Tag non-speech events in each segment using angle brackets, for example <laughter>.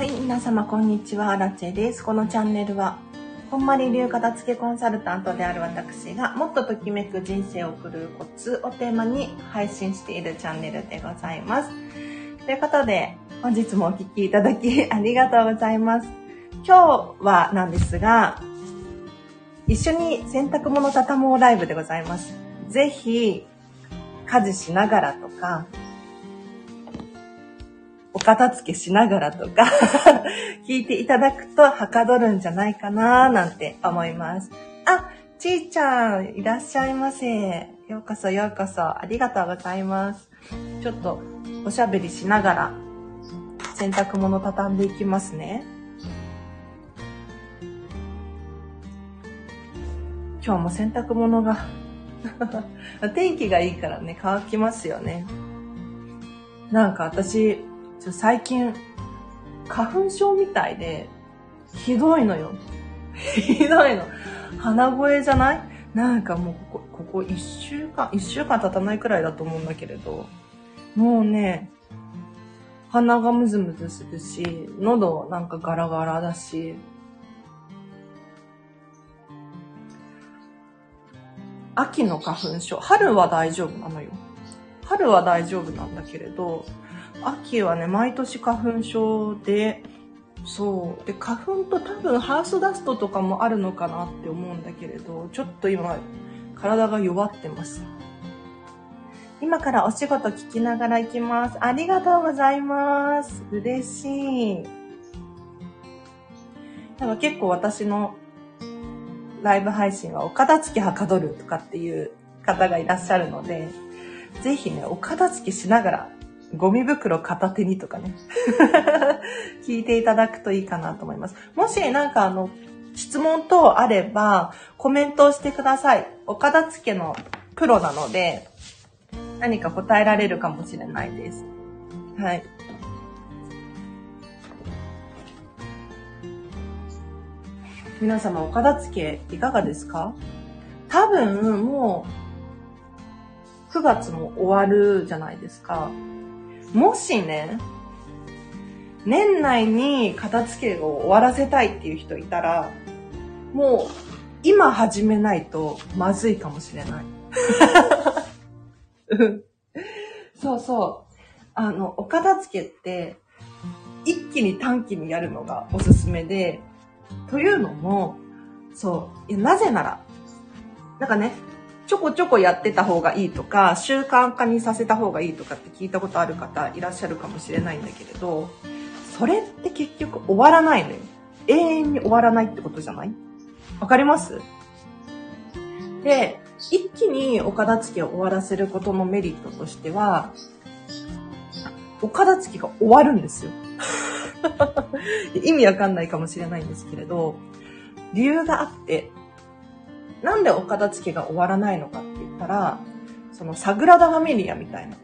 はい、皆様こんにちは、ラチェです。このチャンネルは、こんまり流片付けコンサルタントである私が、もっとときめく人生を送るコツをテーマに配信しているチャンネルでございます。ということで、本日もお聴きいただき <laughs> ありがとうございます。今日はなんですが、一緒に洗濯物畳もうライブでございます。ぜひ、家事しながらとか、お片付けしながらとか <laughs> 聞いていただくとはかどるんじゃないかななんて思います。あ、ちーちゃん、いらっしゃいませ。ようこそようこそ。ありがとうございます。ちょっとおしゃべりしながら洗濯物畳んでいきますね。今日も洗濯物が <laughs> 天気がいいからね、乾きますよね。なんか私、最近、花粉症みたいで、ひどいのよ。<laughs> ひどいの。鼻声じゃない？なんかもうここ、ここ一週間、一週間経たないくらいだと思うんだけれど、もうね、鼻がムズムズするし、喉なんかガラガラだし、秋の花粉症、春は大丈夫なのよ。春は大丈夫なんだけれど、秋はね、毎年花粉症で、そう。で、花粉と多分ハウスダストとかもあるのかなって思うんだけれど、ちょっと今、体が弱ってます。今からお仕事聞きながら行きます。ありがとうございます。嬉しい。なんか結構私のライブ配信はお片付けはかどるとかっていう方がいらっしゃるので、ぜひね、お片付けしながらゴミ袋片手にとかね <laughs> 聞いていただくといいかなと思います。もしなんかあの、質問等あれば、コメントをしてください。お片付けのプロなので、何か答えられるかもしれないです。はい。皆様、お片付けいかがですか？多分、もう、9月も終わるじゃないですか。もしね、年内に片付けを終わらせたいっていう人いたら、もう今始めないとまずいかもしれない。<laughs> そうそう。あの、お片付けって一気に短期にやるのがおすすめで、というのも、そう、なぜなら、なんかね、ちょこちょこやってた方がいいとか、習慣化にさせた方がいいとかって聞いたことある方いらっしゃるかもしれないんだけれど、それって結局終わらないのよ。永遠に終わらないってことじゃない？わかります？で、一気にお片付けを終わらせることのメリットとしては、お片付けが終わるんですよ。<laughs> 意味わかんないかもしれないんですけれど、理由があって、なんでお片付けが終わらないのかって言ったら、そのサグラダ・ファミリアみたいな。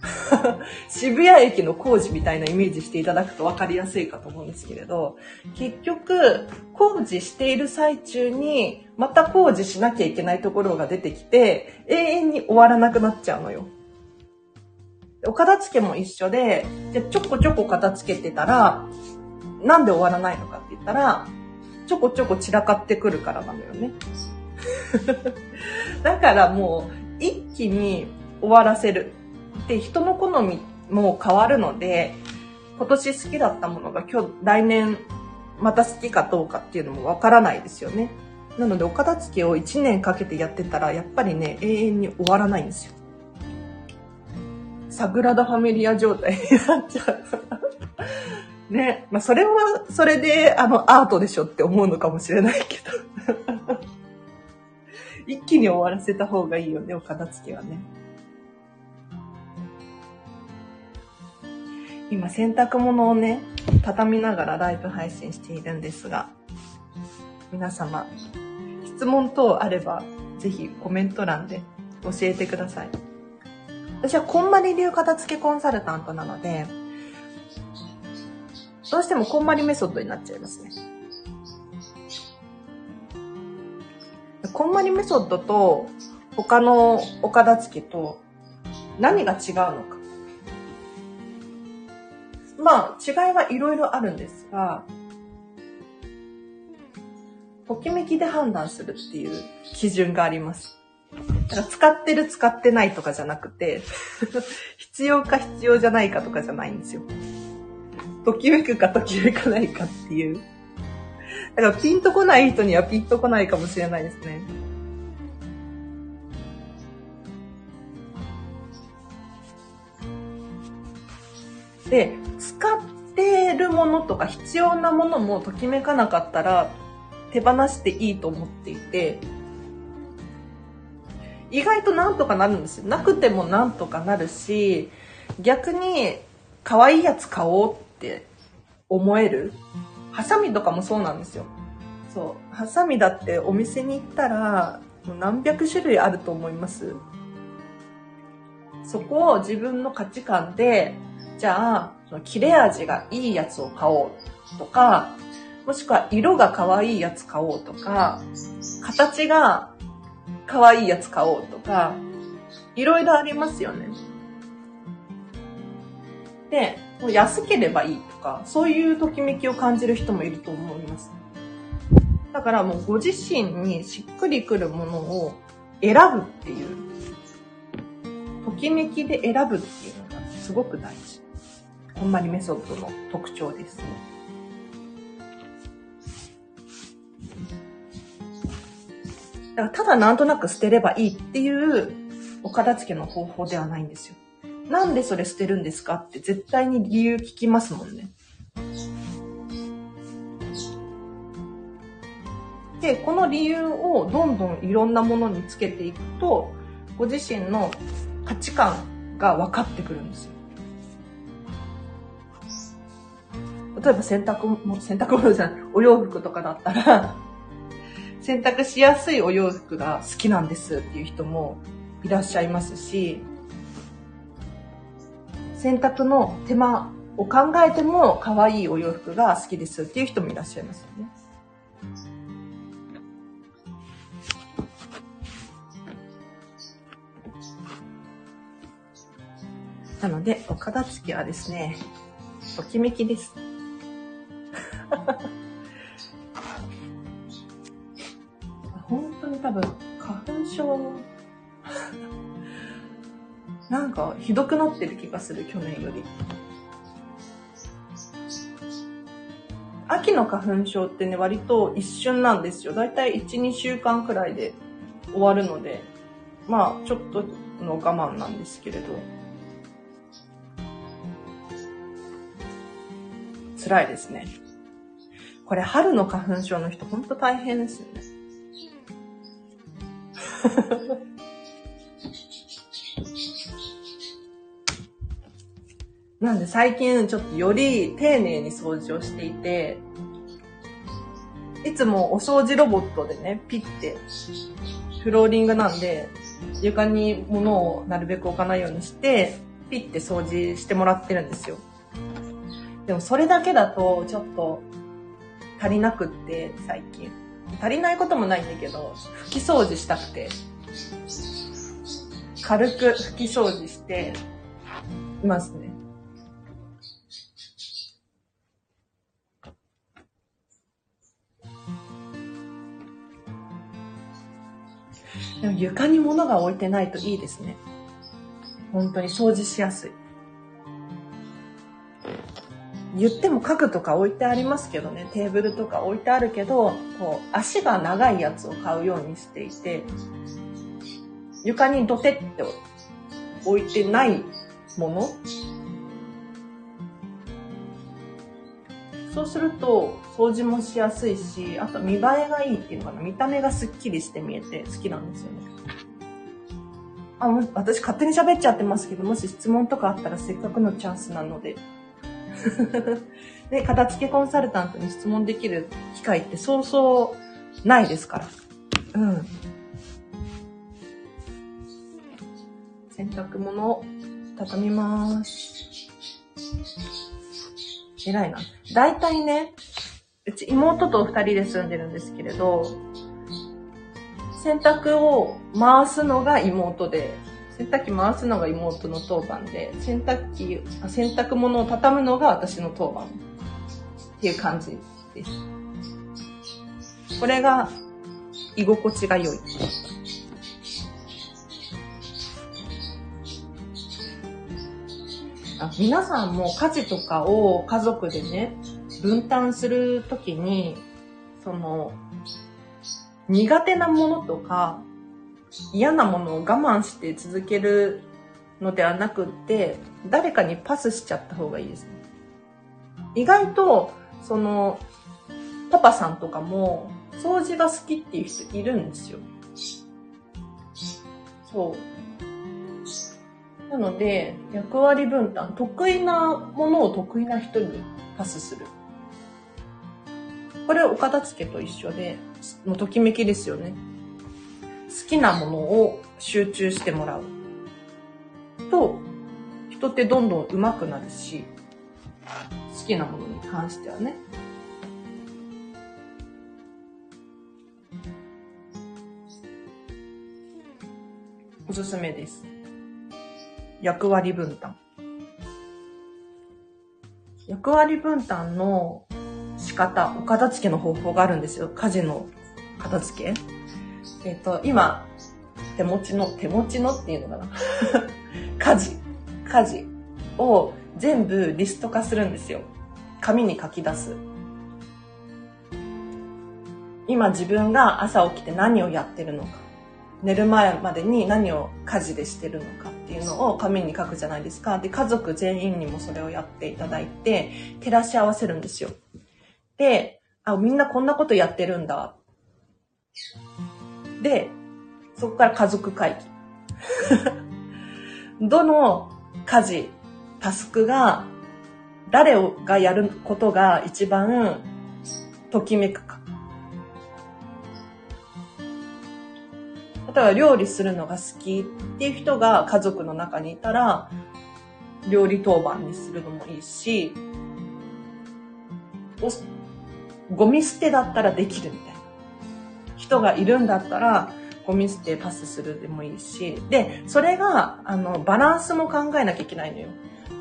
<laughs> 渋谷駅の工事みたいなイメージしていただくと分かりやすいかと思うんですけれど、結局、工事している最中に、また工事しなきゃいけないところが出てきて、永遠に終わらなくなっちゃうのよ。お片付けも一緒で、じゃちょこちょこ片付けてたら、なんで終わらないのかって言ったら、ちょこちょこ散らかってくるからなのよね。<laughs> だからもう一気に終わらせる。で、人の好みも変わるので、今年好きだったものが今日、来年また好きかどうかっていうのもわからないですよね。なので、お片付けを1年かけてやってたら、やっぱりね、永遠に終わらないんですよ。サグラダ・ファミリア状態になっちゃう。ね。まあ、それは、それで、あの、アートでしょって思うのかもしれないけど。<laughs> 一気に終わらせた方がいいよね、お片付けはね。今、洗濯物をね、畳みながらライブ配信しているんですが、皆様、質問等あれば、ぜひコメント欄で教えてください。私はこんまり流片付けコンサルタントなので、どうしてもこんまりメソッドになっちゃいますね。こんまりメソッドと他のお片付けと何が違うのか。まあ、違いはいろいろあるんですが、ときめきで判断するっていう基準があります。だから使ってる使ってないとかじゃなくて <laughs> 必要か必要じゃないかとかじゃないんですよ。ときめくかときめかないかっていう。だからピンとこない人にはピンとこないかもしれないですね。で、使ってるものとか必要なものもときめかなかったら手放していいと思っていて、意外となんとかなるんですよ。なくてもなんとかなるし、逆に可愛いやつ買おうって思える。ハサミとかもそうなんですよ。そう。ハサミだってお店に行ったら、何百種類あると思いますそこを自分の価値観で、じゃあ、切れ味がいいやつを買おうとか、もしくは色が可愛いやつ買おうとか、形が可愛いやつ買おうとか、いろいろありますよね。で、安ければいいとか、そういうときめきを感じる人もいると思います。だからもうご自身にしっくりくるものを選ぶっていう、ときめきで選ぶっていうのがすごく大事。こんまりメソッドの特徴です。だからただなんとなく捨てればいいっていうお片付けの方法ではないんですよ。なんでそれ捨てるんですかって絶対に理由聞きますもんね。で、この理由をどんどんいろんなものにつけていくと、ご自身の価値観が分かってくるんですよ。例えば洗濯も、洗濯物じゃない、お洋服とかだったら <laughs> 洗濯しやすいお洋服が好きなんですっていう人もいらっしゃいますし、洗濯の手間を考えても可愛いお洋服が好きですっていう人もいらっしゃいますよね。なので、お片付けはですね、ときめきです。<laughs> 本当に多分、花粉症、なんかひどくなってる気がする、去年より。秋の花粉症ってね、割と一瞬なんですよ。だいたい1、2週間くらいで終わるので、まあ、ちょっとの我慢なんですけれど。辛いですね。これ春の花粉症の人ほんと大変ですよね。なんで最近ちょっとより丁寧に掃除をしていて、いつもお掃除ロボットでね、ピッて、フローリングなんで、床に物をなるべく置かないようにして、ピッて掃除してもらってるんですよ。でもそれだけだとちょっと足りなくって、最近。足りないこともないんだけど、拭き掃除したくて、軽く拭き掃除していますね。でも床に物が置いてないといいですね。本当に掃除しやすい。言っても家具とか置いてありますけどね、テーブルとか置いてあるけど、こう、足が長いやつを買うようにしていて、床にドテって置いてないものそうすると、掃除もしやすいし、あと見栄えがいいっていうのかな。見た目がスッキリして見えて好きなんですよね。あ、私勝手に喋っちゃってますけど、もし質問とかあったらせっかくのチャンスなので。<laughs> で、片付けコンサルタントに質問できる機会ってそうそうないですから。うん。洗濯物を畳みます。偉いな。だいたいね、うち妹と二人で住んでるんですけれど、洗濯を回すのが妹で、洗濯機回すのが妹の当番で、洗濯機、洗濯物を畳むのが私の当番っていう感じです。これが居心地が良い。あ皆さんも家事とかを家族でね、分担するときに、その、苦手なものとか、嫌なものを我慢して続けるのではなくって、誰かにパスしちゃった方がいいですね。意外と、その、パパさんとかも、掃除が好きっていう人いるんですよ。そう。なので、役割分担、得意なものを得意な人にパスする。これお片付けと一緒で、もうときめきですよね。好きなものを集中してもらう。と、人ってどんどん上手くなるし、好きなものに関してはね。おすすめです。役割分担。役割分担の仕方、お片付けの方法があるんですよ。家事の片付け。えっ、ー、と、今、手持ちの、手持ちのっていうのかな <laughs> 家事、家事を全部リスト化するんですよ。紙に書き出す。今自分が朝起きて何をやってるのか。寝る前までに何を家事でしてるのかっていうのを紙に書くじゃないですか。で、家族全員にもそれをやっていただいて、照らし合わせるんですよ。で、あ、みんなこんなことやってるんだ。で、そこから家族会議。<laughs> どの家事、タスクが、誰がやることが一番ときめくか。えば料理するのが好きっていう人が家族の中にいたら、料理当番にするのもいいし、ゴミ捨てだったらできるみたいな。人がいるんだったら、ゴミ捨てパスするでもいいし、で、それが、あの、バランスも考えなきゃいけないのよ。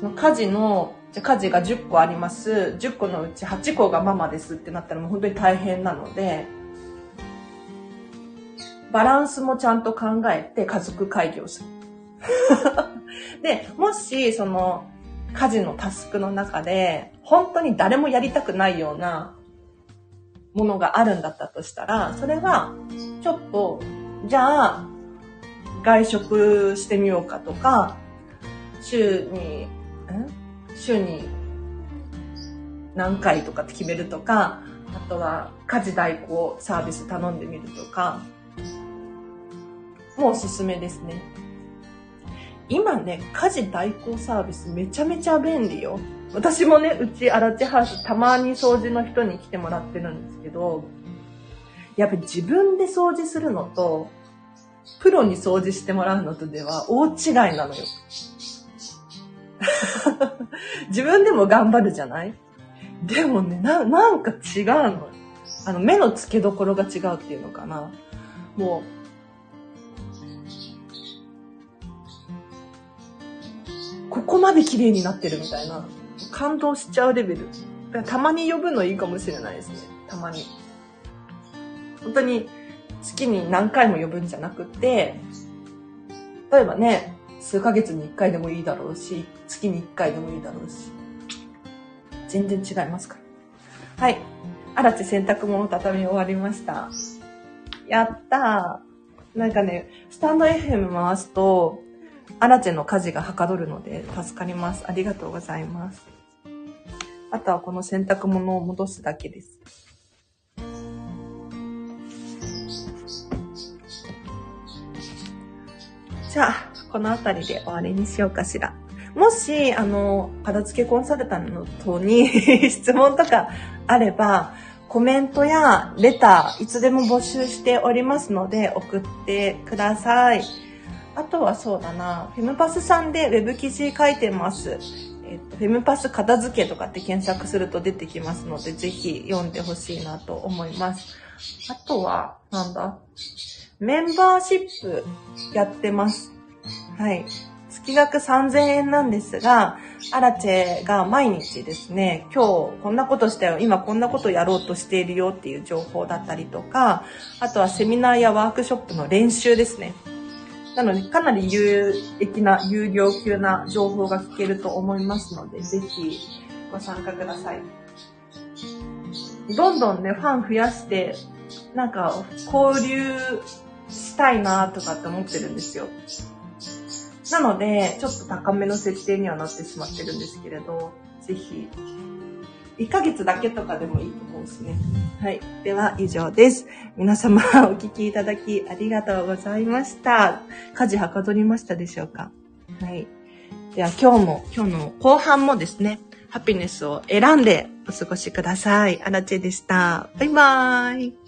その家事の、じゃ家事が10個あります。10個のうち8個がママですってなったらもう本当に大変なので、バランスもちゃんと考えて家族会議をする。<laughs> で、もし、その、家事のタスクの中で、本当に誰もやりたくないようなものがあるんだったとしたら、それは、ちょっと、じゃあ、外食してみようかとか、週に、ん週に何回とかって決めるとか、あとは家事代行サービス頼んでみるとか、もうおすすめですね。今ね、家事代行サービスめちゃめちゃ便利よ。私もね、うちアラチハウスたまに掃除の人に来てもらってるんですけど、やっぱり自分で掃除するのと、プロに掃除してもらうのとでは大違いなのよ。<laughs> 自分でも頑張るじゃない？でもね、な、なんか違うの。あの、目の付けどころが違うっていうのかな。もう、ここまで綺麗になってるみたいな。感動しちゃうレベル。たまに呼ぶのいいかもしれないですね。たまに。本当に月に何回も呼ぶんじゃなくて、例えばね、数ヶ月に1回でもいいだろうし、月に1回でもいいだろうし。全然違いますから。はい。荒地洗濯物畳み終わりました。やったー。なんかね、スタンド FM 回すと、アラチェの家事がはかどるので助かります。ありがとうございます。あとはこの洗濯物を戻すだけです。じゃあ、この辺りで終わりにしようかしら。もし、あの、片付けコンサルタントに <laughs> 質問とかあれば、コメントやレター、いつでも募集しておりますので、送ってください。あとはそうだな、フェムパスさんでウェブ記事書いてます。えっと、フェムパス片付けとかって検索すると出てきますので、ぜひ読んでほしいなと思います。あとは、なんだ？メンバーシップやってます。はい。月額3000円なんですが、アラチェが毎日ですね、今日こんなことしたよ、今こんなことやろうとしているよっていう情報だったりとか、あとはセミナーやワークショップの練習ですね。なので、かなり有益な、有料級な情報が聞けると思いますので、ぜひご参加ください。どんどんね、ファン増やして、なんか、交流したいなとかって思ってるんですよ。なので、ちょっと高めの設定にはなってしまってるんですけれど、ぜひ、1ヶ月だけとかでもいいと思うんですね。はい。では、以上です。皆様、お聞きいただきありがとうございました。家事はかどりましたでしょうか？はい。では、今日も、今日の後半もですね、ハピネスを選んでお過ごしください。アラチェでした。バイバーイ。